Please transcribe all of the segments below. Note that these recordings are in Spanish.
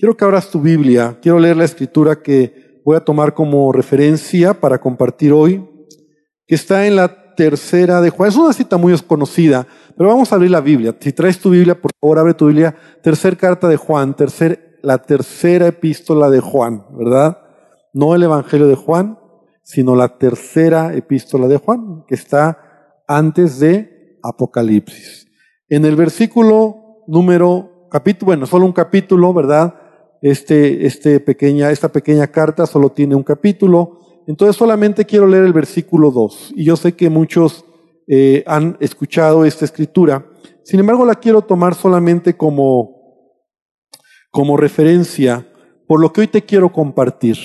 Quiero que abras tu Biblia, quiero leer la escritura que voy a tomar como referencia para compartir hoy, que está en la tercera de Juan. Es una cita muy conocida, pero vamos a abrir la Biblia. Si traes tu Biblia, por favor, abre tu Biblia. Tercer carta de Juan, tercer, la tercera epístola de Juan, ¿verdad? No el Evangelio de Juan, sino la tercera epístola de Juan, que está antes de Apocalipsis. En el versículo número, capítulo, bueno, solo un capítulo, ¿verdad? Este, este pequeña, esta pequeña carta solo tiene un capítulo, entonces solamente quiero leer el versículo 2. Y yo sé que muchos eh, han escuchado esta escritura, sin embargo la quiero tomar solamente como, como referencia por lo que hoy te quiero compartir.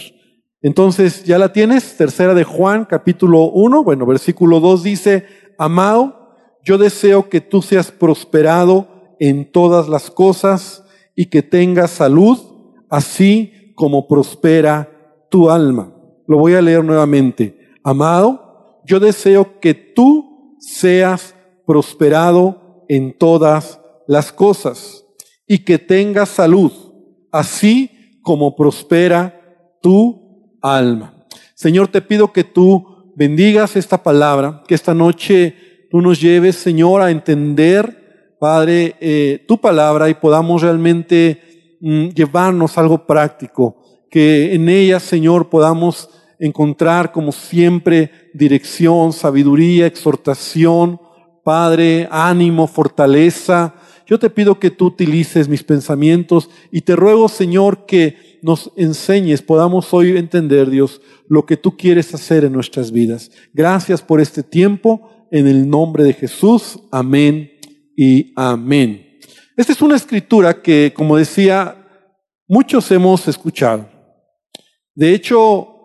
Entonces, ¿ya la tienes? Tercera de Juan, capítulo 1, bueno, versículo 2 dice, Amado, yo deseo que tú seas prosperado en todas las cosas y que tengas salud así como prospera tu alma. Lo voy a leer nuevamente. Amado, yo deseo que tú seas prosperado en todas las cosas y que tengas salud, así como prospera tu alma. Señor, te pido que tú bendigas esta palabra, que esta noche tú nos lleves, Señor, a entender, Padre, eh, tu palabra y podamos realmente Mm, llevarnos algo práctico, que en ella, Señor, podamos encontrar como siempre dirección, sabiduría, exhortación, Padre, ánimo, fortaleza. Yo te pido que tú utilices mis pensamientos y te ruego, Señor, que nos enseñes, podamos hoy entender, Dios, lo que tú quieres hacer en nuestras vidas. Gracias por este tiempo, en el nombre de Jesús. Amén y amén. Esta es una escritura que, como decía, muchos hemos escuchado. De hecho,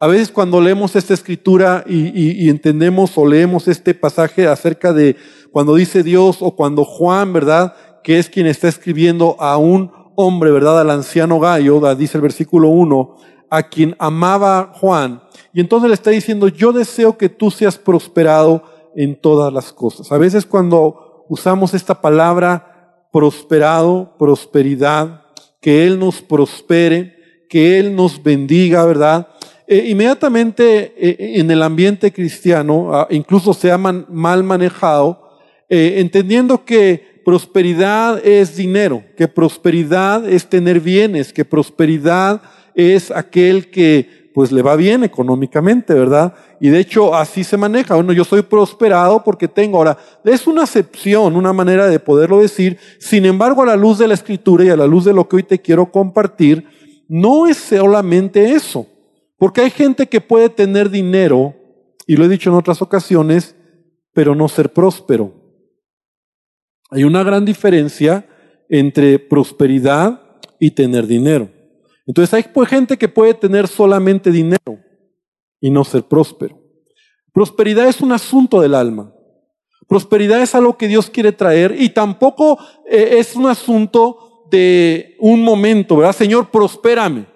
a veces cuando leemos esta escritura y, entendemos o leemos este pasaje acerca de cuando dice Dios o cuando Juan, ¿verdad? Que es quien está escribiendo a un hombre, ¿verdad? Al anciano Gallo, dice el versículo 1, a quien amaba Juan. Y entonces le está diciendo, yo deseo que tú seas prosperado en todas las cosas. A veces cuando usamos esta palabra, prosperado, prosperidad, que Él nos prospere, que Él nos bendiga, ¿verdad? Eh, inmediatamente eh, en el ambiente cristiano, ah, incluso se ha mal manejado, entendiendo que prosperidad es dinero, que prosperidad es tener bienes, que prosperidad es aquel que pues le va bien económicamente, ¿verdad? Y de hecho así se maneja. Bueno, yo soy prosperado porque tengo. Ahora, es una acepción, una manera de poderlo decir. Sin embargo, a la luz de la escritura y a la luz de lo que hoy te quiero compartir, no es solamente eso. Porque hay gente que puede tener dinero, y lo he dicho en otras ocasiones, pero no ser próspero. Hay una gran diferencia entre prosperidad y tener dinero. Entonces hay pues, gente que puede tener solamente dinero y no ser próspero. Prosperidad es un asunto del alma. Prosperidad es algo que Dios quiere traer y tampoco eh, es un asunto de un momento, ¿verdad? Señor, prospérame.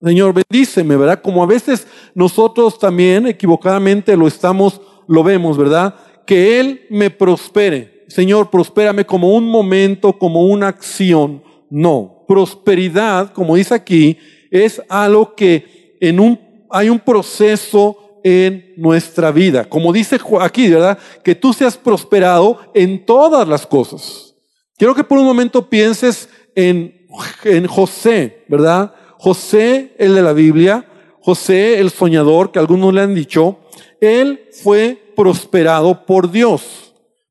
Señor, bendíceme, ¿verdad? Como a veces nosotros también equivocadamente lo estamos, lo vemos, ¿verdad? Que Él me prospere. Señor, prospérame como un momento, como una acción. No, prosperidad, como dice aquí, es algo que en un, hay un proceso en nuestra vida. Como dice aquí, ¿verdad? Que tú seas prosperado en todas las cosas. Quiero que por un momento pienses en, en José, ¿verdad? José, el de la Biblia, José, el soñador, que algunos le han dicho, él fue prosperado por Dios.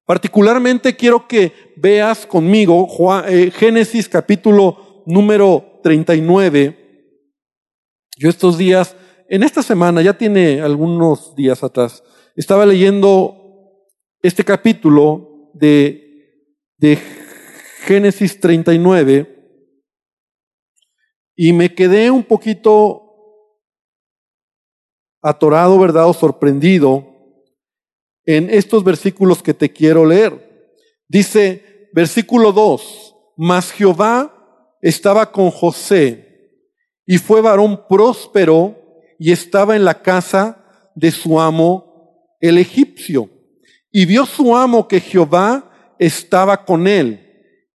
Particularmente quiero que veas conmigo eh, Génesis capítulo número 39. Yo estos días, en esta semana, ya tiene algunos días atrás, estaba leyendo este capítulo de, de Génesis 39 y me quedé un poquito atorado, ¿verdad? O sorprendido en estos versículos que te quiero leer. Dice, versículo 2, mas Jehová estaba con José y fue varón próspero y estaba en la casa de su amo el egipcio. Y vio su amo que Jehová estaba con él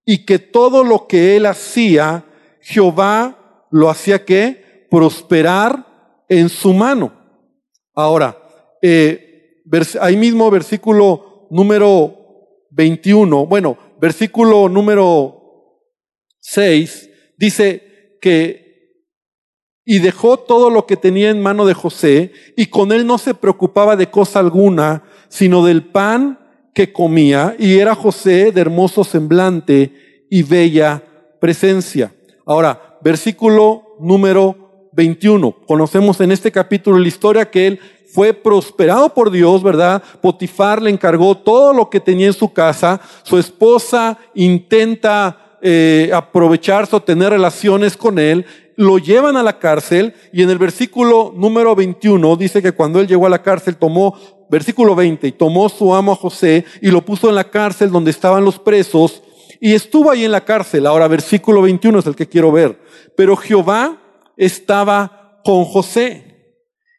y que todo lo que él hacía Jehová lo hacía que prosperar en su mano. Ahora, eh, ahí mismo versículo número 21, bueno, versículo número 6, dice que y dejó todo lo que tenía en mano de José, y con él no se preocupaba de cosa alguna, sino del pan que comía, y era José de hermoso semblante y bella presencia. Ahora, versículo número 21. Conocemos en este capítulo la historia que él fue prosperado por Dios, ¿verdad? Potifar le encargó todo lo que tenía en su casa. Su esposa intenta eh, aprovecharse o tener relaciones con él lo llevan a la cárcel y en el versículo número 21 dice que cuando él llegó a la cárcel tomó, versículo 20, y tomó su amo a José y lo puso en la cárcel donde estaban los presos y estuvo ahí en la cárcel. Ahora versículo 21 es el que quiero ver. Pero Jehová estaba con José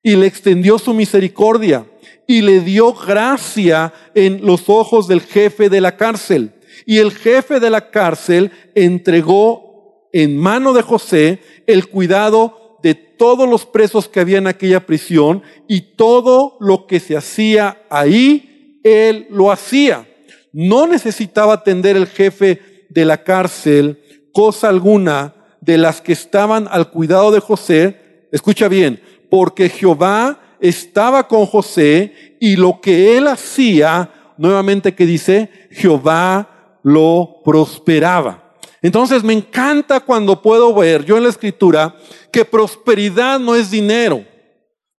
y le extendió su misericordia y le dio gracia en los ojos del jefe de la cárcel. Y el jefe de la cárcel entregó en mano de José el cuidado de todos los presos que había en aquella prisión y todo lo que se hacía ahí, él lo hacía. No necesitaba atender el jefe de la cárcel cosa alguna de las que estaban al cuidado de José. Escucha bien, porque Jehová estaba con José y lo que él hacía, nuevamente que dice, Jehová lo prosperaba. Entonces me encanta cuando puedo ver yo en la escritura que prosperidad no es dinero.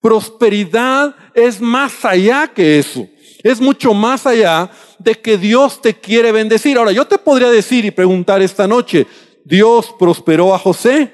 Prosperidad es más allá que eso. Es mucho más allá de que Dios te quiere bendecir. Ahora, yo te podría decir y preguntar esta noche, ¿Dios prosperó a José?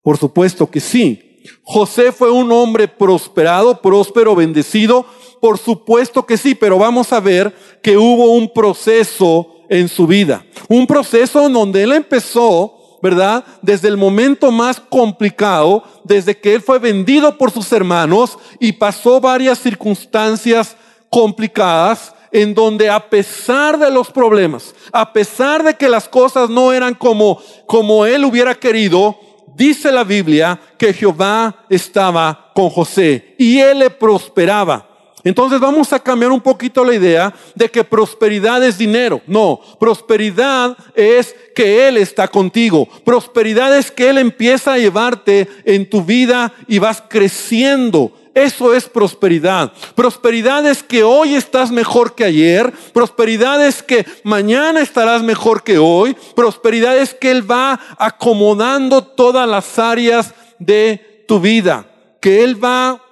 Por supuesto que sí. José fue un hombre prosperado, próspero, bendecido. Por supuesto que sí, pero vamos a ver que hubo un proceso en su vida. Un proceso en donde él empezó, ¿verdad? Desde el momento más complicado, desde que él fue vendido por sus hermanos y pasó varias circunstancias complicadas en donde a pesar de los problemas, a pesar de que las cosas no eran como, como él hubiera querido, dice la Biblia que Jehová estaba con José y él le prosperaba. Entonces vamos a cambiar un poquito la idea de que prosperidad es dinero. No, prosperidad es que Él está contigo. Prosperidad es que Él empieza a llevarte en tu vida y vas creciendo. Eso es prosperidad. Prosperidad es que hoy estás mejor que ayer. Prosperidad es que mañana estarás mejor que hoy. Prosperidad es que Él va acomodando todas las áreas de tu vida. Que Él va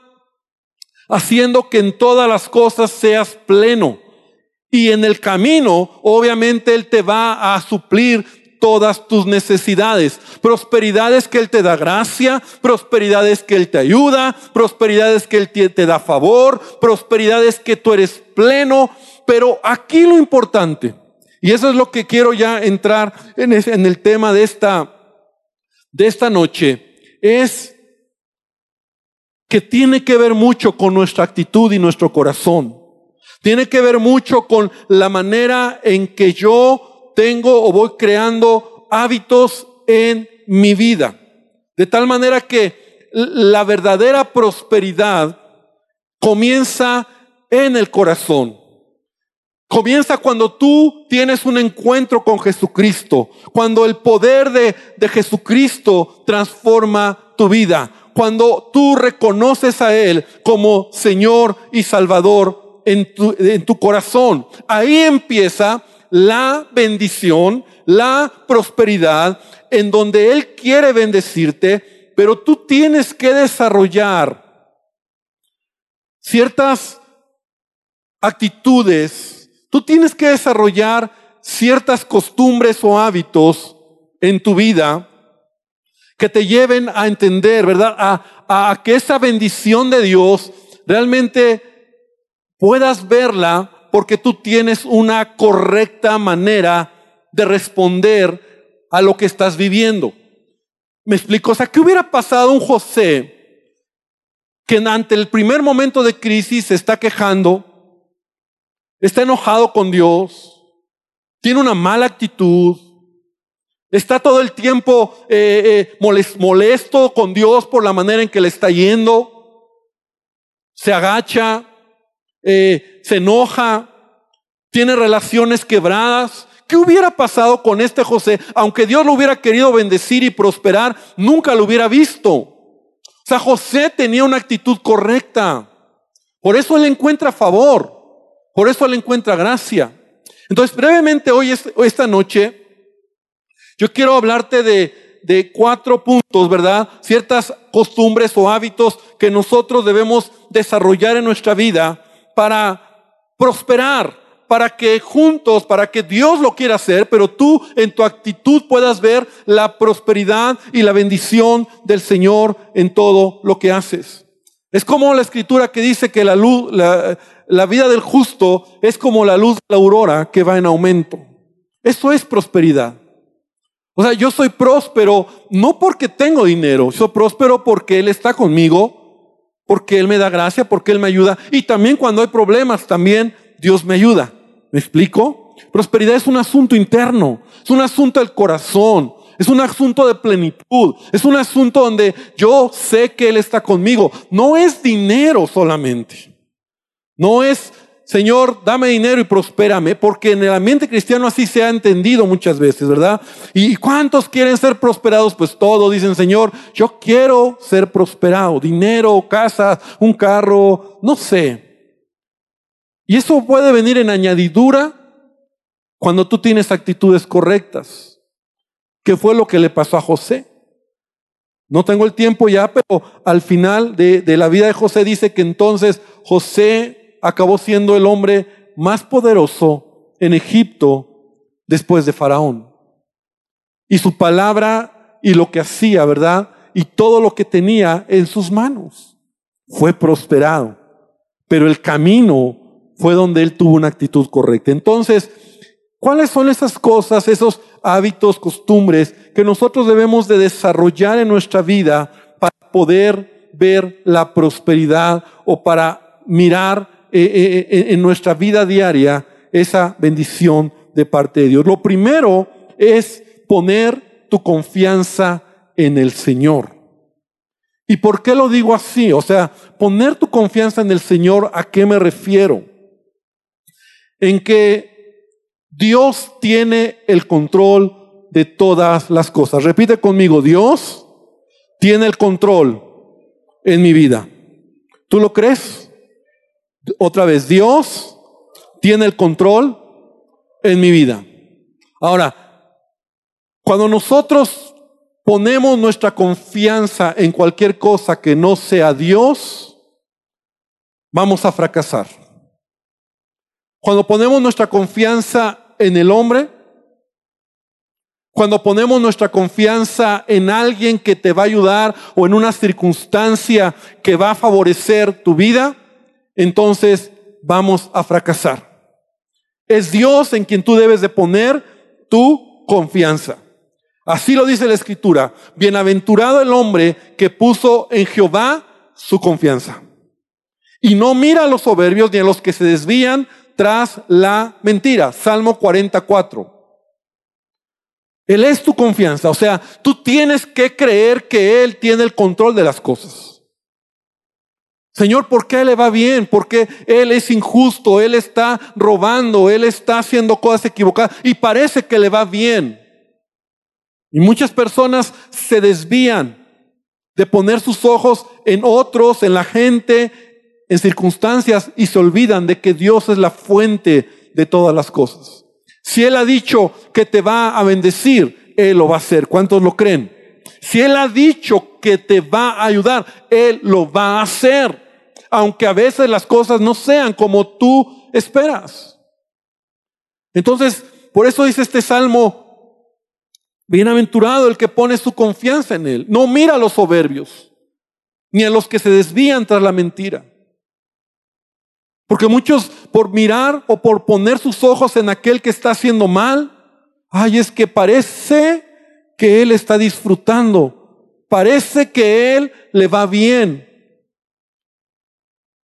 haciendo que en todas las cosas seas pleno. Y en el camino, obviamente, Él te va a suplir todas tus necesidades. Prosperidad es que Él te da gracia, prosperidad es que Él te ayuda, prosperidad es que Él te da favor, prosperidad es que tú eres pleno. Pero aquí lo importante, y eso es lo que quiero ya entrar en, en el tema de esta, de esta noche, es que tiene que ver mucho con nuestra actitud y nuestro corazón. Tiene que ver mucho con la manera en que yo tengo o voy creando hábitos en mi vida. De tal manera que la verdadera prosperidad comienza en el corazón. Comienza cuando tú tienes un encuentro con Jesucristo, cuando el poder de, de Jesucristo transforma tu vida cuando tú reconoces a Él como Señor y Salvador en tu, en tu corazón. Ahí empieza la bendición, la prosperidad, en donde Él quiere bendecirte, pero tú tienes que desarrollar ciertas actitudes, tú tienes que desarrollar ciertas costumbres o hábitos en tu vida que te lleven a entender, ¿verdad? A, a que esa bendición de Dios realmente puedas verla porque tú tienes una correcta manera de responder a lo que estás viviendo. Me explico, o sea, ¿qué hubiera pasado un José que ante el primer momento de crisis se está quejando, está enojado con Dios, tiene una mala actitud, Está todo el tiempo eh, eh, molesto con Dios por la manera en que le está yendo. Se agacha, eh, se enoja, tiene relaciones quebradas. ¿Qué hubiera pasado con este José? Aunque Dios lo hubiera querido bendecir y prosperar, nunca lo hubiera visto. O sea, José tenía una actitud correcta. Por eso él encuentra favor. Por eso él encuentra gracia. Entonces, brevemente hoy, esta noche, yo quiero hablarte de, de cuatro puntos, ¿verdad? Ciertas costumbres o hábitos que nosotros debemos desarrollar en nuestra vida para prosperar, para que juntos, para que Dios lo quiera hacer, pero tú en tu actitud puedas ver la prosperidad y la bendición del Señor en todo lo que haces. Es como la escritura que dice que la luz, la, vida del justo es como la luz de la aurora que va en aumento. Eso es prosperidad. O sea, yo soy próspero no porque tengo dinero, soy próspero porque Él está conmigo, porque Él me da gracia, porque Él me ayuda. Y también cuando hay problemas, también Dios me ayuda. ¿Me explico? Prosperidad es un asunto interno, es un asunto del corazón, es un asunto de plenitud, es un asunto donde yo sé que Él está conmigo. No es dinero solamente. No es Señor, dame dinero y prospérame, porque en el ambiente cristiano así se ha entendido muchas veces, ¿verdad? ¿Y cuántos quieren ser prosperados? Pues todos dicen, Señor, yo quiero ser prosperado, dinero, casa, un carro, no sé. Y eso puede venir en añadidura cuando tú tienes actitudes correctas, que fue lo que le pasó a José. No tengo el tiempo ya, pero al final de, de la vida de José dice que entonces José acabó siendo el hombre más poderoso en Egipto después de Faraón. Y su palabra y lo que hacía, ¿verdad? Y todo lo que tenía en sus manos fue prosperado. Pero el camino fue donde él tuvo una actitud correcta. Entonces, ¿cuáles son esas cosas, esos hábitos, costumbres que nosotros debemos de desarrollar en nuestra vida para poder ver la prosperidad o para mirar eh, eh, eh, en nuestra vida diaria esa bendición de parte de Dios. Lo primero es poner tu confianza en el Señor. ¿Y por qué lo digo así? O sea, poner tu confianza en el Señor, ¿a qué me refiero? En que Dios tiene el control de todas las cosas. Repite conmigo, Dios tiene el control en mi vida. ¿Tú lo crees? Otra vez, Dios tiene el control en mi vida. Ahora, cuando nosotros ponemos nuestra confianza en cualquier cosa que no sea Dios, vamos a fracasar. Cuando ponemos nuestra confianza en el hombre, cuando ponemos nuestra confianza en alguien que te va a ayudar o en una circunstancia que va a favorecer tu vida, entonces vamos a fracasar. Es Dios en quien tú debes de poner tu confianza. Así lo dice la escritura. Bienaventurado el hombre que puso en Jehová su confianza. Y no mira a los soberbios ni a los que se desvían tras la mentira. Salmo 44. Él es tu confianza. O sea, tú tienes que creer que Él tiene el control de las cosas. Señor, ¿por qué le va bien? Porque Él es injusto, Él está robando, Él está haciendo cosas equivocadas y parece que le va bien. Y muchas personas se desvían de poner sus ojos en otros, en la gente, en circunstancias y se olvidan de que Dios es la fuente de todas las cosas. Si Él ha dicho que te va a bendecir, Él lo va a hacer. ¿Cuántos lo creen? Si Él ha dicho que te va a ayudar, Él lo va a hacer aunque a veces las cosas no sean como tú esperas. Entonces, por eso dice este salmo, bienaventurado el que pone su confianza en él. No mira a los soberbios, ni a los que se desvían tras la mentira. Porque muchos por mirar o por poner sus ojos en aquel que está haciendo mal, ay, es que parece que él está disfrutando, parece que él le va bien,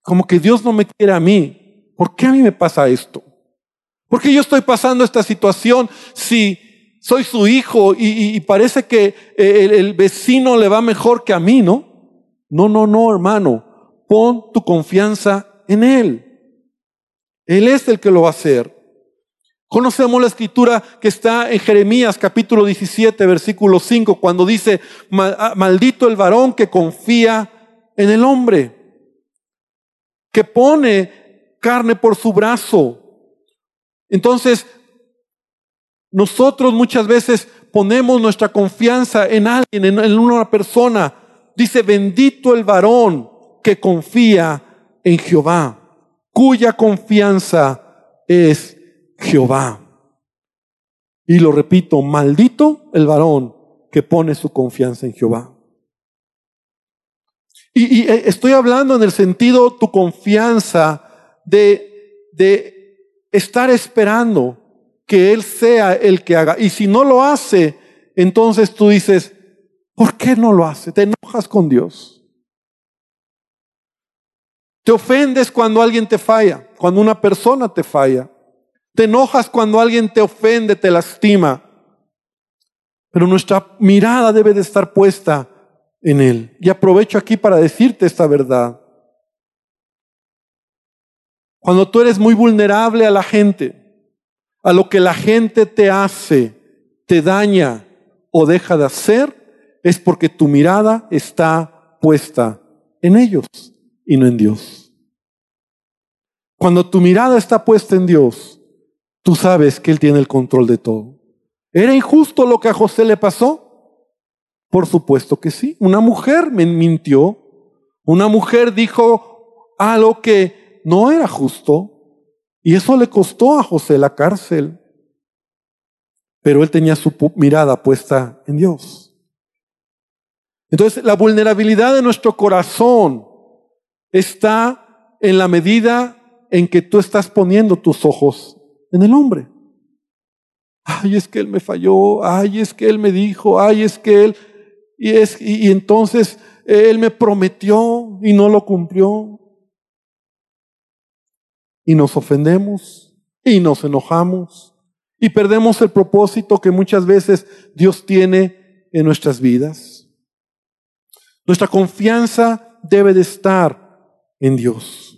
como que Dios no me quiere a mí. ¿Por qué a mí me pasa esto? ¿Por qué yo estoy pasando esta situación si soy su hijo y, parece que eh, el, el vecino le va mejor que a mí, ¿no? No, no, no, hermano. Pon tu confianza en Él. Él es el que lo va a hacer. Conocemos la escritura que está en Jeremías capítulo 17, versículo 5, cuando dice, ah, maldito el varón que confía en el hombre, pone carne por su brazo. Entonces, nosotros muchas veces ponemos nuestra confianza en alguien, en una persona. Dice, bendito el varón que confía en Jehová, cuya confianza es Jehová. Y lo repito, maldito el varón que pone su confianza en Jehová. Y, eh, estoy hablando en el sentido tu confianza de, de estar esperando que Él sea el que haga. Y si no lo hace, entonces tú dices, ¿por qué no lo hace? Te enojas con Dios. Te ofendes cuando alguien te falla, cuando una persona te falla. Te enojas cuando alguien te ofende, te lastima. Pero nuestra mirada debe de estar puesta en Él. Y aprovecho aquí para decirte esta verdad. Cuando tú eres muy vulnerable a la gente, a lo que la gente te hace, te daña o deja de hacer, es porque tu mirada está puesta en ellos y no en Dios. Cuando tu mirada está puesta en Dios, Tú sabes que Él tiene el control de todo. ¿Era injusto lo que a José le pasó? Por supuesto que sí. Una mujer me mintió. Una mujer dijo algo que no era justo. Y eso le costó a José la cárcel. Pero él tenía su mirada puesta en Dios. Entonces, la vulnerabilidad de nuestro corazón está en la medida en que tú estás poniendo tus ojos en el hombre. Ay, es que él me falló, ay, es que él me dijo, ay, es que él, y, es, y, entonces él me prometió y no lo cumplió. Y nos ofendemos y nos enojamos y perdemos el propósito que muchas veces Dios tiene en nuestras vidas. Nuestra confianza debe de estar en Dios.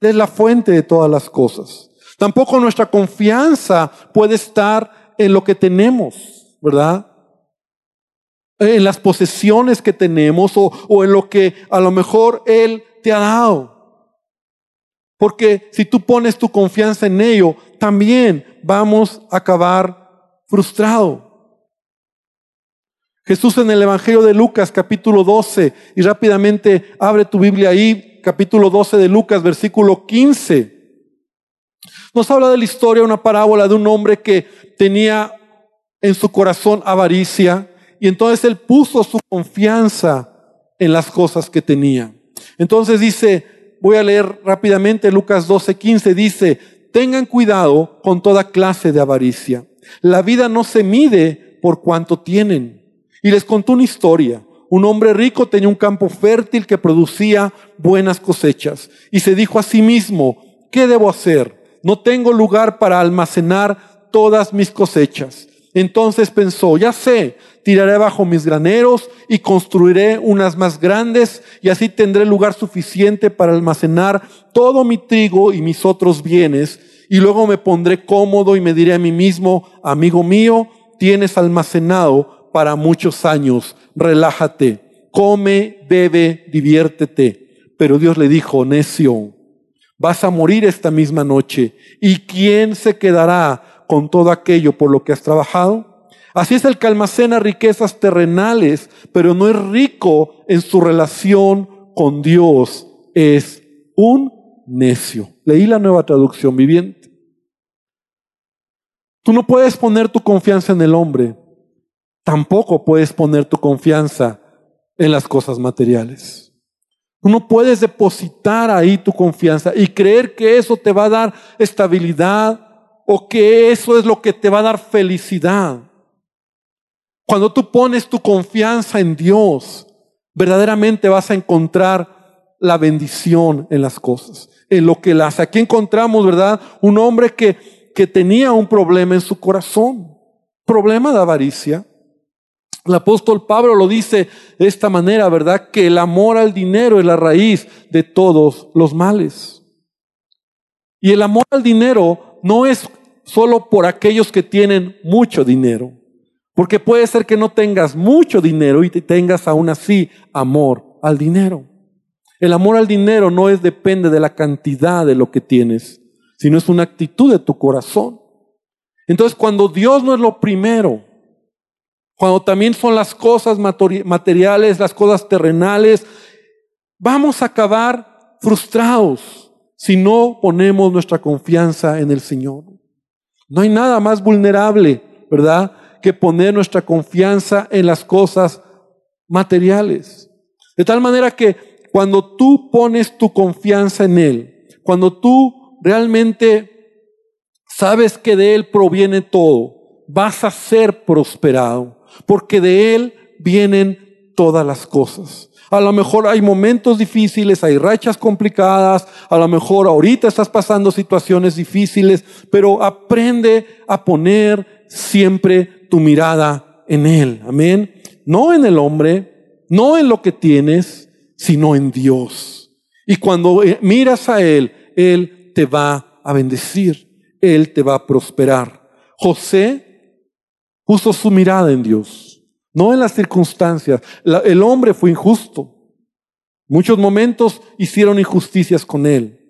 Él es la fuente de todas las cosas. Tampoco nuestra confianza puede estar en lo que tenemos, ¿verdad? En las posesiones que tenemos o, en lo que a lo mejor Él te ha dado. Porque si tú pones tu confianza en ello, también vamos a acabar frustrado. Jesús en el Evangelio de Lucas capítulo 12, y rápidamente abre tu Biblia ahí, capítulo 12 de Lucas, versículo 15. Nos habla de la historia, una parábola de un hombre que tenía en su corazón avaricia y entonces él puso su confianza en las cosas que tenía. Entonces dice, voy a leer rápidamente Lucas 12, 15, dice, tengan cuidado con toda clase de avaricia. La vida no se mide por cuanto tienen. Y les contó una historia. Un hombre rico tenía un campo fértil que producía buenas cosechas y se dijo a sí mismo, ¿qué debo hacer? no tengo lugar para almacenar todas mis cosechas. Entonces pensó, ya sé, tiraré bajo mis graneros y construiré unas más grandes y así tendré lugar suficiente para almacenar todo mi trigo y mis otros bienes. Y luego me pondré cómodo y me diré a mí mismo, amigo mío, tienes almacenado para muchos años, relájate, come, bebe, diviértete. Pero Dios le dijo, necio, Vas a morir esta misma noche. ¿Y quién se quedará con todo aquello por lo que has trabajado? Así es el que almacena riquezas terrenales, pero no es rico en su relación con Dios. Es un necio. Leí la nueva traducción viviente. Tú no puedes poner tu confianza en el hombre. Tampoco puedes poner tu confianza en las cosas materiales. Tú no puedes depositar ahí tu confianza y creer que eso te va a dar estabilidad o que eso es lo que te va a dar felicidad. Cuando tú pones tu confianza en Dios, verdaderamente vas a encontrar la bendición en las cosas, en lo que las. Aquí encontramos, ¿verdad? Un hombre que, que tenía un problema en su corazón. problema de avaricia. El apóstol Pablo lo dice de esta manera, ¿verdad? Que el amor al dinero es la raíz de todos los males. Y el amor al dinero no es solo por aquellos que tienen mucho dinero, porque puede ser que no tengas mucho dinero y tengas aún así amor al dinero. El amor al dinero no es depende de la cantidad de lo que tienes, sino es una actitud de tu corazón. Entonces, cuando Dios no es lo primero, cuando también son las cosas materiales, las cosas terrenales, vamos a acabar frustrados si no ponemos nuestra confianza en el Señor. No hay nada más vulnerable, ¿verdad?, que poner nuestra confianza en las cosas materiales. De tal manera que cuando tú pones tu confianza en Él, cuando tú realmente sabes que de Él proviene todo, vas a ser prosperado, porque de Él vienen todas las cosas. A lo mejor hay momentos difíciles, hay rachas complicadas, a lo mejor ahorita estás pasando situaciones difíciles, pero aprende a poner siempre tu mirada en Él. Amén. No en el hombre, no en lo que tienes, sino en Dios. Y cuando eh, miras a Él, Él te va a bendecir, Él te va a prosperar. José puso su mirada en Dios no en las circunstancias. el hombre fue injusto. Muchos momentos hicieron injusticias con él.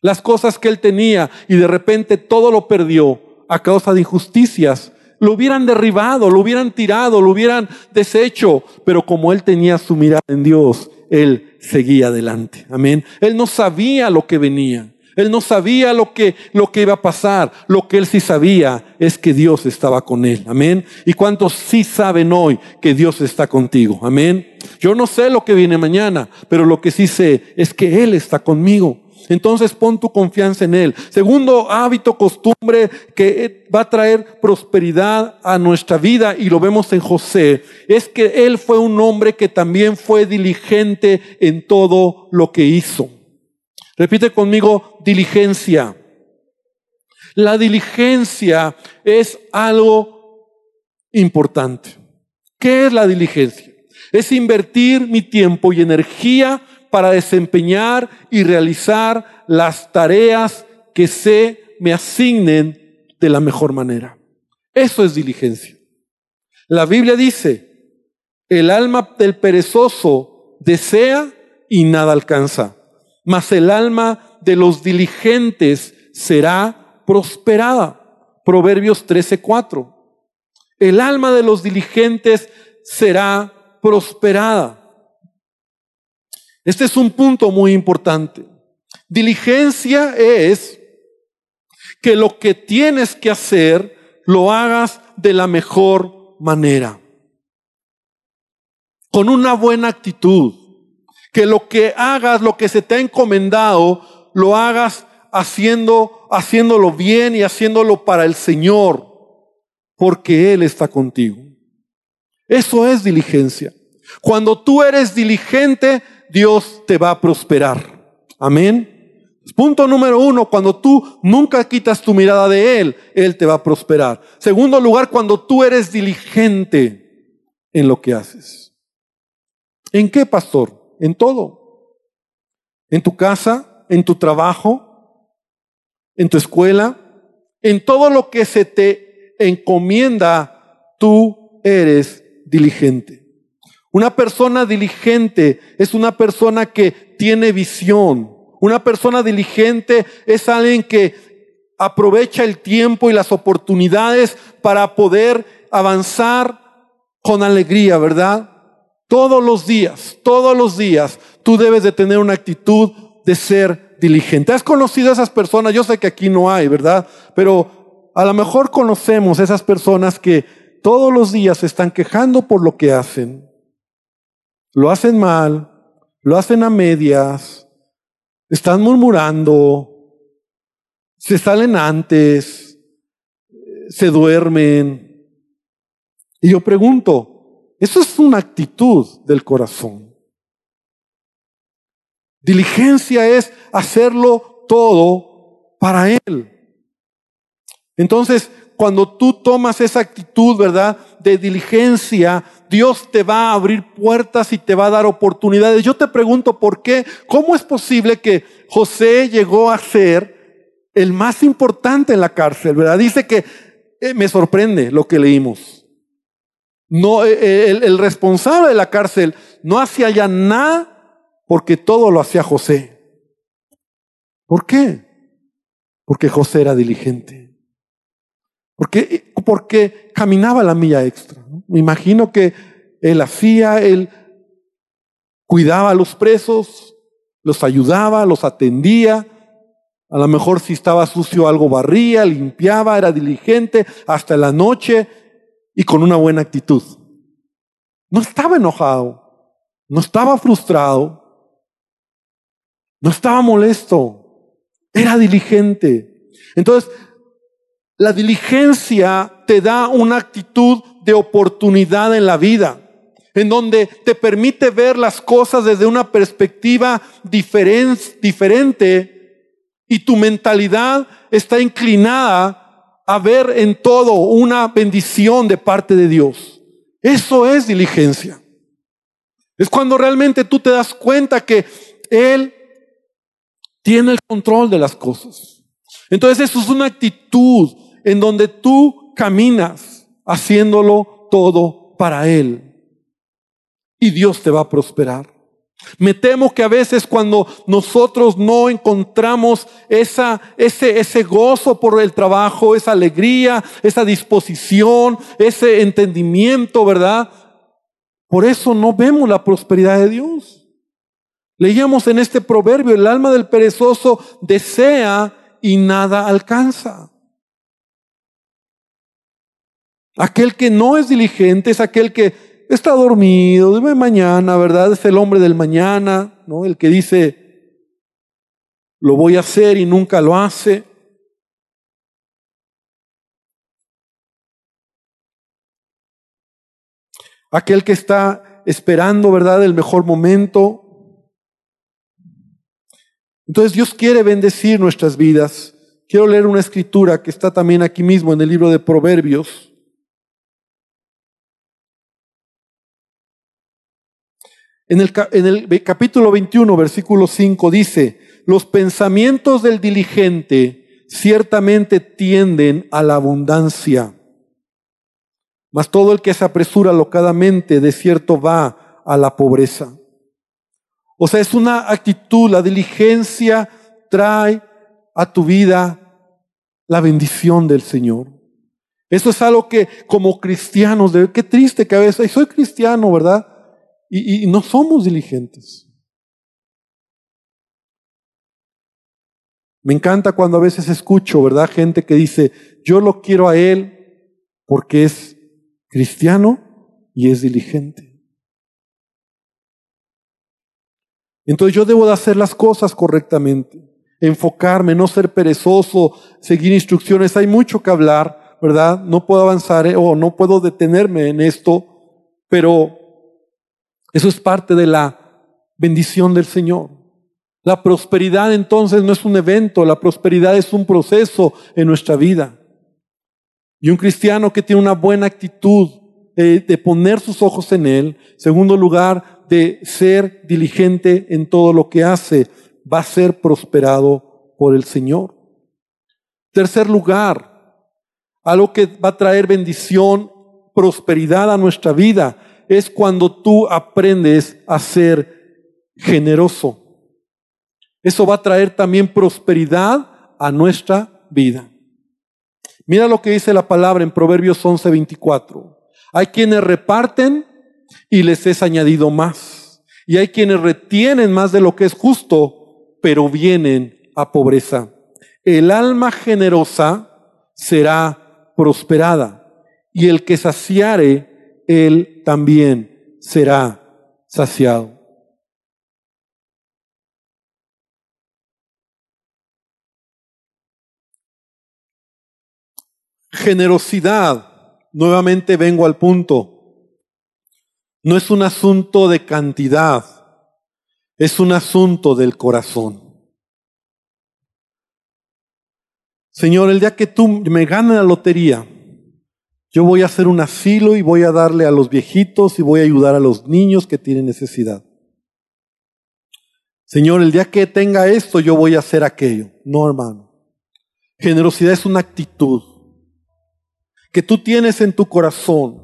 Las cosas que él tenía y de repente todo lo perdió a causa de injusticias. Lo hubieran derribado, lo hubieran tirado, lo hubieran deshecho. Pero como él tenía su mirada en Dios, él seguía adelante. Amén. Él no sabía lo que venía. Él no sabía lo que, lo que iba a pasar. Lo que él sí sabía es que Dios estaba con él. Amén. ¿Y cuántos sí saben hoy que Dios está contigo? Amén. Yo no sé lo que viene mañana, pero lo que sí sé es que Él está conmigo. Entonces pon tu confianza en Él. Segundo hábito, costumbre que va a traer prosperidad a nuestra vida y lo vemos en José, es que Él fue un hombre que también fue diligente en todo lo que hizo. Repite conmigo, diligencia. La diligencia es algo importante. ¿Qué es la diligencia? Es invertir mi tiempo y energía para desempeñar y realizar las tareas que se me asignen de la mejor manera. Eso es diligencia. La Biblia dice, el alma del perezoso desea y nada alcanza mas el alma de los diligentes será prosperada. Proverbios 13:4. El alma de los diligentes será prosperada. Este es un punto muy importante. Diligencia es que lo que tienes que hacer lo hagas de la mejor manera, con una buena actitud, que lo que hagas, lo que se te ha encomendado, lo hagas haciendo, haciéndolo bien y haciéndolo para el Señor, porque Él está contigo. Eso es diligencia. Cuando tú eres diligente, Dios te va a prosperar. Amén. Punto número uno, cuando tú nunca quitas tu mirada de Él, Él te va a prosperar. Segundo lugar, cuando tú eres diligente en lo que haces. ¿En qué, pastor? En todo. En tu casa, en tu trabajo, en tu escuela, en todo lo que se te encomienda, tú eres diligente. Una persona diligente es una persona que tiene visión. Una persona diligente es alguien que aprovecha el tiempo y las oportunidades para poder avanzar con alegría, ¿verdad? Todos los días, todos los días, tú debes de tener una actitud de ser diligente. ¿Has conocido a esas personas? Yo sé que aquí no hay, ¿verdad? Pero a lo mejor conocemos esas personas que todos los días se están quejando por lo que hacen. Lo hacen mal, lo hacen a medias, están murmurando, se salen antes, se duermen. Y yo pregunto, eso es una actitud del corazón. Diligencia es hacerlo todo para Él. Entonces, cuando tú tomas esa actitud, ¿verdad? De diligencia, Dios te va a abrir puertas y te va a dar oportunidades. Yo te pregunto, ¿por qué? ¿Cómo es posible que José llegó a ser el más importante en la cárcel, ¿verdad? Dice que eh, me sorprende lo que leímos. No, eh, eh, el, responsable de la cárcel no hacía ya nada porque todo lo hacía José. ¿Por qué? Porque José era diligente. Porque, porque caminaba la milla extra. Me imagino que él hacía, él cuidaba a los presos, los ayudaba, los atendía. A lo mejor si estaba sucio algo barría, limpiaba, era diligente hasta la noche y con una buena actitud. No estaba enojado, no estaba frustrado, no estaba molesto. Era diligente. Entonces, la diligencia te da una actitud de oportunidad en la vida, en donde te permite ver las cosas desde una perspectiva diferente y tu mentalidad está inclinada a ver en todo una bendición de parte de Dios. Eso es diligencia. Es cuando realmente tú te das cuenta que Él tiene el control de las cosas. Entonces eso es una actitud en donde tú caminas haciéndolo todo para Él. Y Dios te va a prosperar. Me temo que a veces cuando nosotros no encontramos esa, ese, ese gozo por el trabajo, esa alegría, esa disposición, ese entendimiento, ¿verdad? Por eso no vemos la prosperidad de Dios. Leíamos en este proverbio, el alma del perezoso desea y nada alcanza. Aquel que no es diligente es aquel que está dormido, debe mañana, ¿verdad? Es el hombre del mañana, ¿no? El que dice, lo voy a hacer y nunca lo hace. Aquel que está esperando, ¿verdad? El mejor momento, entonces Dios quiere bendecir nuestras vidas. Quiero leer una escritura que está también aquí mismo en el libro de Proverbios. En el, capítulo 21, versículo 5 dice, los pensamientos del diligente ciertamente tienden a la abundancia, mas todo el que se apresura locadamente de cierto va a la pobreza. O sea, es una actitud, la diligencia trae a tu vida la bendición del Señor. Eso es algo que como cristianos, qué triste que a veces, soy cristiano, ¿verdad? Y, no somos diligentes. Me encanta cuando a veces escucho, ¿verdad? Gente que dice, yo lo quiero a Él porque es cristiano y es diligente. Entonces yo debo de hacer las cosas correctamente, enfocarme, no ser perezoso, seguir instrucciones. Hay mucho que hablar, ¿verdad? No puedo avanzar eh, o no puedo detenerme en esto, pero eso es parte de la bendición del Señor. La prosperidad entonces no es un evento, la prosperidad es un proceso en nuestra vida. Y un cristiano que tiene una buena actitud de, poner sus ojos en Él, segundo lugar, de ser diligente en todo lo que hace, va a ser prosperado por el Señor. Tercer lugar, algo que va a traer bendición, prosperidad a nuestra vida, es cuando tú aprendes a ser generoso. Eso va a traer también prosperidad a nuestra vida. Mira lo que dice la palabra en Proverbios 11:24. Hay quienes reparten y les es añadido más. Y hay quienes retienen más de lo que es justo, pero vienen a pobreza. El alma generosa será prosperada, y el que saciare, él también será saciado. Generosidad, nuevamente vengo al punto no es un asunto de cantidad, es un asunto del corazón. Señor, el día que tú me ganes la lotería, yo voy a hacer un asilo y voy a darle a los viejitos y voy a ayudar a los niños que tienen necesidad. Señor, el día que tenga esto, yo voy a hacer aquello. No, hermano. Generosidad es una actitud que tú tienes en tu corazón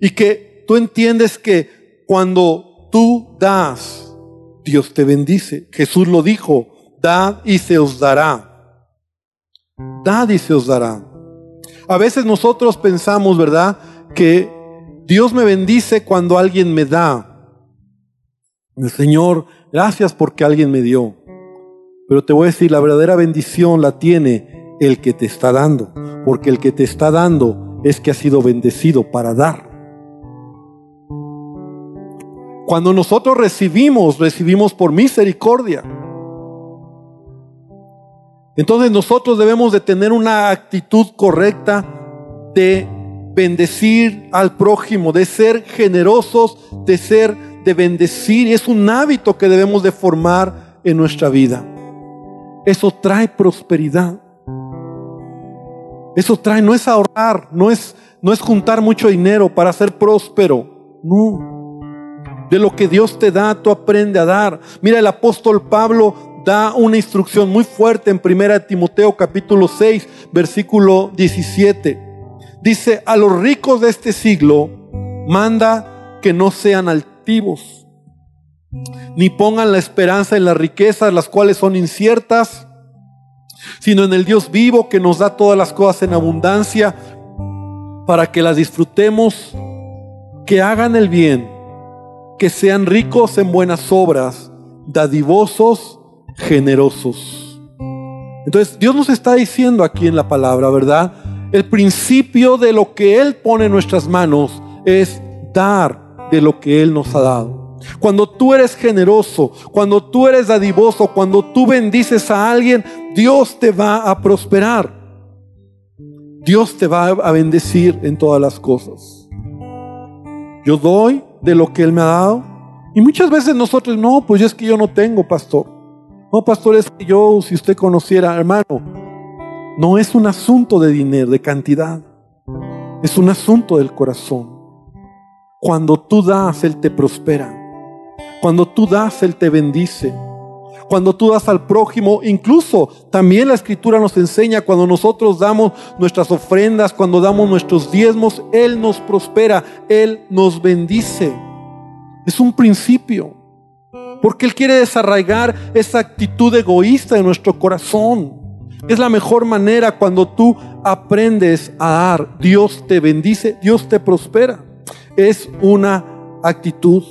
y que tú entiendes que cuando tú das, Dios te bendice. Jesús lo dijo, dad y se os dará. Dad y se os dará. A veces nosotros pensamos, ¿verdad? Que Dios me bendice cuando alguien me da. El Señor, gracias porque alguien me dio. Pero te voy a decir, la verdadera bendición la tiene el que te está dando. Porque el que te está dando es que ha sido bendecido para dar. Cuando nosotros recibimos, recibimos por misericordia. Entonces nosotros debemos de tener una actitud correcta de bendecir al prójimo, de ser generosos, de ser, de bendecir. Es un hábito que debemos de formar en nuestra vida. Eso trae prosperidad. Eso trae, no es ahorrar, no es, no es juntar mucho dinero para ser próspero. No. De lo que Dios te da, tú aprende a dar. Mira, el apóstol Pablo da una instrucción muy fuerte en 1 Timoteo capítulo 6, versículo 17. Dice, a los ricos de este siglo, manda que no sean altivos, ni pongan la esperanza en las riquezas, las cuales son inciertas, sino en el Dios vivo que nos da todas las cosas en abundancia, para que las disfrutemos, que hagan el bien, que sean ricos en buenas obras, dadivosos generosos. Entonces, Dios nos está diciendo aquí en la palabra, ¿verdad? El principio de lo que Él pone en nuestras manos es dar de lo que Él nos ha dado. Cuando tú eres generoso, cuando tú eres dadivoso, cuando tú bendices a alguien, Dios te va a prosperar. Dios te va a bendecir en todas las cosas. Yo doy de lo que Él me ha dado. Y muchas veces nosotros, no, pues es que yo no tengo, pastor. No, pastor, es que yo, si usted conociera, hermano, no es un asunto de dinero, de cantidad. Es un asunto del corazón. Cuando tú das, Él te prospera. Cuando tú das, Él te bendice. Cuando tú das al prójimo, incluso también la escritura nos enseña, cuando nosotros damos nuestras ofrendas, cuando damos nuestros diezmos, Él nos prospera, Él nos bendice. Es un principio. Porque Él quiere desarraigar esa actitud egoísta en nuestro corazón. Es la mejor manera cuando tú aprendes a dar. Dios te bendice, Dios te prospera. Es una actitud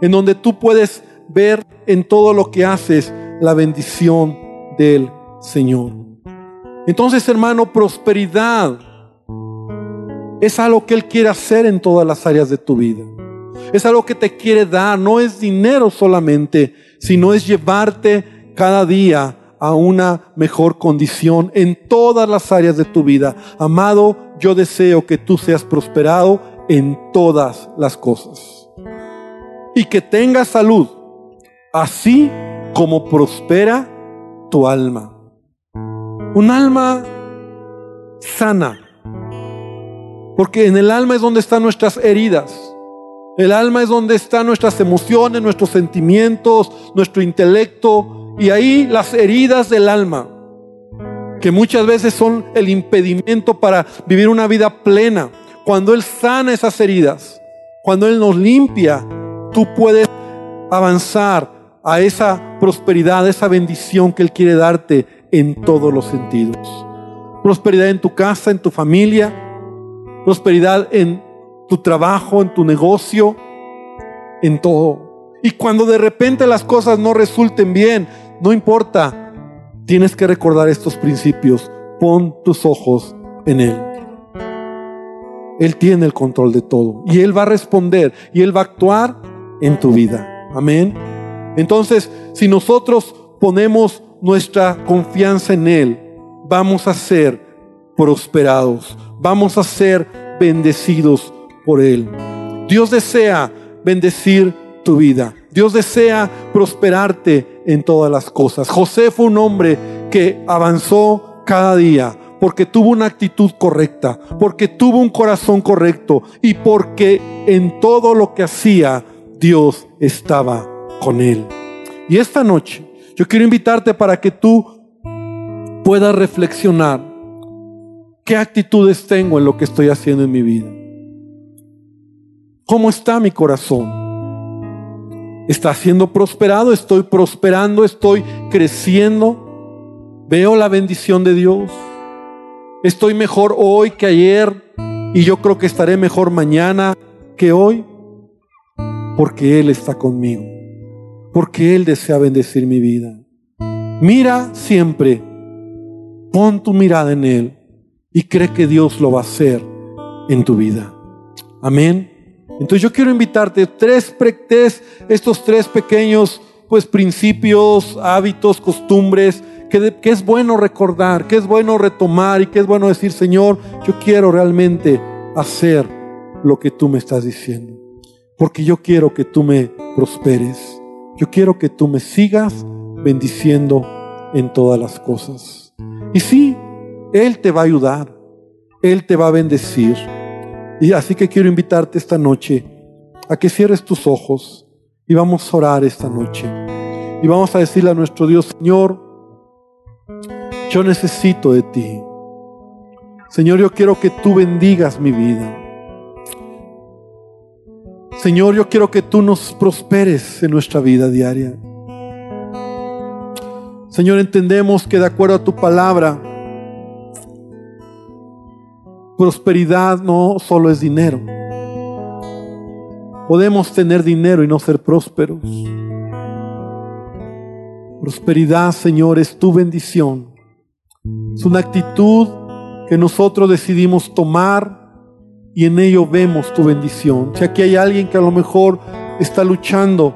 en donde tú puedes ver en todo lo que haces la bendición del Señor. Entonces, hermano, prosperidad es algo que Él quiere hacer en todas las áreas de tu vida. Es algo que te quiere dar, no es dinero solamente, sino es llevarte cada día a una mejor condición en todas las áreas de tu vida. Amado, yo deseo que tú seas prosperado en todas las cosas. Y que tengas salud, así como prospera tu alma. Un alma sana. Porque en el alma es donde están nuestras heridas. El alma es donde están nuestras emociones, nuestros sentimientos, nuestro intelecto y ahí las heridas del alma, que muchas veces son el impedimento para vivir una vida plena. Cuando Él sana esas heridas, cuando Él nos limpia, tú puedes avanzar a esa prosperidad, a esa bendición que Él quiere darte en todos los sentidos. Prosperidad en tu casa, en tu familia, prosperidad en tu trabajo, en tu negocio, en todo. Y cuando de repente las cosas no resulten bien, no importa, tienes que recordar estos principios. Pon tus ojos en Él. Él tiene el control de todo y Él va a responder y Él va a actuar en tu vida. Amén. Entonces, si nosotros ponemos nuestra confianza en Él, vamos a ser prosperados, vamos a ser bendecidos Él. Dios desea bendecir tu vida. Dios desea prosperarte en todas las cosas. José fue un hombre que avanzó cada día porque tuvo una actitud correcta, porque tuvo un corazón correcto y porque en todo lo que hacía Dios estaba con él. Y esta noche yo quiero invitarte para que tú puedas reflexionar qué actitudes tengo en lo que estoy haciendo en mi vida. ¿Cómo está mi corazón? ¿Está siendo prosperado? ¿Estoy prosperando? ¿Estoy creciendo? ¿Veo la bendición de Dios? Estoy mejor hoy que ayer y yo creo que estaré mejor mañana que hoy porque Él está conmigo, porque Él desea bendecir mi vida. Mira siempre, pon tu mirada en Él y cree que Dios lo va a hacer en tu vida. Amén. Entonces yo quiero invitarte tres, tres estos tres pequeños pues principios, hábitos, costumbres que, es bueno recordar, que es bueno retomar y que es bueno decir, Señor, yo quiero realmente hacer lo que tú me estás diciendo. Porque yo quiero que tú me prosperes. Yo quiero que tú me sigas bendiciendo en todas las cosas. Y sí, Él te va a ayudar. Él te va a bendecir. Y así que quiero invitarte esta noche a que cierres tus ojos y vamos a orar esta noche. Y vamos a decirle a nuestro Dios, Señor, yo necesito de ti. Señor, yo quiero que tú bendigas mi vida. Señor, yo quiero que tú nos prosperes en nuestra vida diaria. Señor, entendemos que de acuerdo a tu palabra, prosperidad no solo es dinero. Podemos tener dinero y no ser prósperos. Prosperidad, Señor, es tu bendición es una actitud que nosotros decidimos tomar y en ello vemos tu bendición. Si aquí hay alguien que a lo mejor está luchando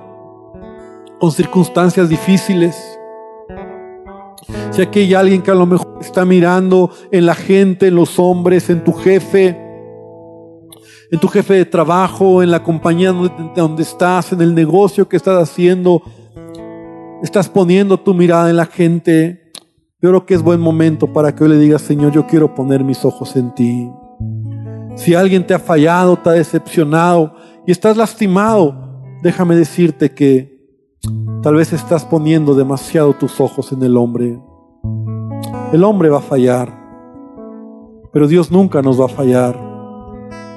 con circunstancias difíciles, si aquí hay alguien que a lo mejor está mirando en la gente, en los hombres, en tu jefe, en tu jefe de trabajo, en la compañía donde estás, en el negocio que estás haciendo, estás poniendo tu mirada en la gente, yo creo que es buen momento para que hoy le digas, Señor, yo quiero poner mis ojos en ti. Si alguien te ha fallado, te ha decepcionado y estás lastimado, déjame decirte que tal vez estás poniendo demasiado tus ojos en el hombre. El hombre va a fallar, pero Dios nunca nos va a fallar.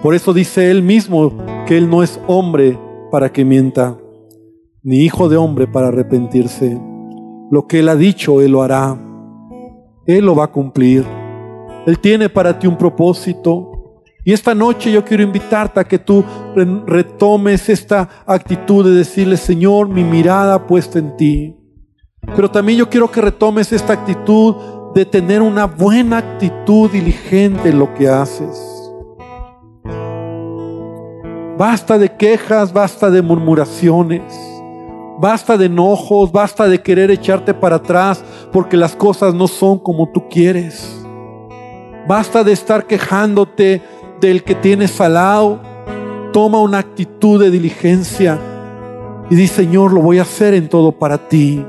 Por eso dice Él mismo que Él no es hombre para que mienta, ni hijo de hombre para arrepentirse. Lo que Él ha dicho, Él lo hará. Él lo va a cumplir. Él tiene para ti un propósito. Y esta noche yo quiero invitarte a que tú retomes esta actitud de decirle, Señor, mi mirada puesta en ti. Pero también yo quiero que retomes esta actitud de tener una buena actitud diligente en lo que haces. Basta de quejas, basta de murmuraciones. Basta de enojos, basta de querer echarte para atrás porque las cosas no son como tú quieres. Basta de estar quejándote del que tienes al lado. Toma una actitud de diligencia y di, Señor, lo voy a hacer en todo para ti.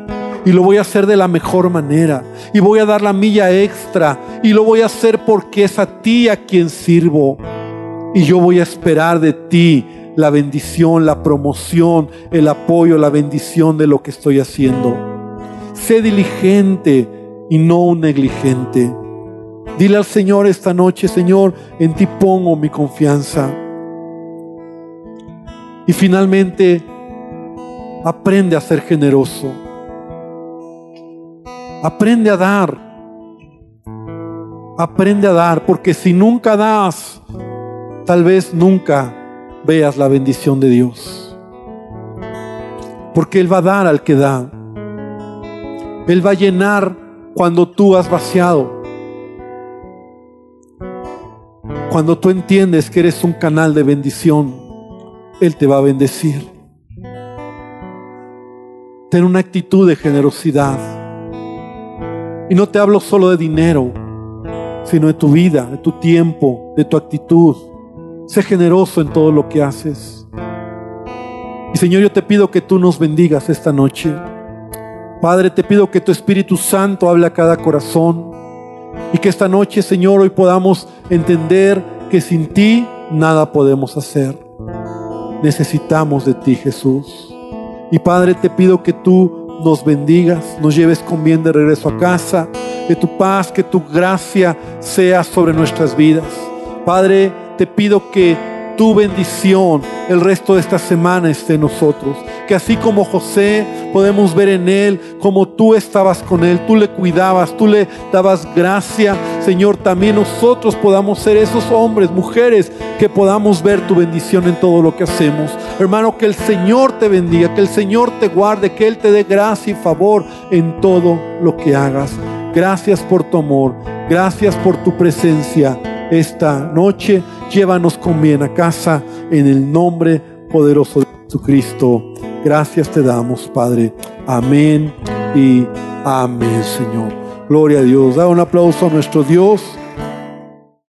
Y lo voy a hacer de la mejor manera. Y voy a dar la milla extra. Y lo voy a hacer porque es a ti a quien sirvo. Y yo voy a esperar de ti la bendición, la promoción, el apoyo, la bendición de lo que estoy haciendo. Sé diligente y no un negligente. Dile al Señor esta noche, Señor, en ti pongo mi confianza. Y finalmente, aprende a ser generoso. Aprende a dar. Aprende a dar, porque si nunca das, tal vez nunca veas la bendición de Dios. Porque Él va a dar al que da. Él va a llenar cuando tú has vaciado. Cuando tú entiendes que eres un canal de bendición, Él te va a bendecir. Ten una actitud de generosidad. Y no te hablo solo de dinero, sino de tu vida, de tu tiempo, de tu actitud. Sé generoso en todo lo que haces. Y Señor, yo te pido que tú nos bendigas esta noche. Padre, te pido que tu Espíritu Santo hable a cada corazón, Y que esta noche, Señor, hoy podamos entender que sin ti nada podemos hacer. Necesitamos de ti, Jesús. Y Padre, te pido que tú nos bendigas, nos lleves con bien de regreso a casa, que tu paz, que tu gracia sea sobre nuestras vidas. Padre, te pido que tu bendición el resto de esta semana esté en nosotros. Que así como José podemos ver en él como tú estabas con él, tú le cuidabas, tú le dabas gracia. Señor, también nosotros podamos ser esos hombres, mujeres, que podamos ver tu bendición en todo lo que hacemos. Hermano, que el Señor te bendiga, que el Señor te guarde, que Él te dé gracia y favor en todo lo que hagas. Gracias por tu amor, gracias por tu presencia esta noche. Llévanos con bien a casa en el nombre poderoso de Jesucristo. Gracias te damos, Padre. Amén y amén, Señor. Gloria a Dios. Da un aplauso a nuestro Dios.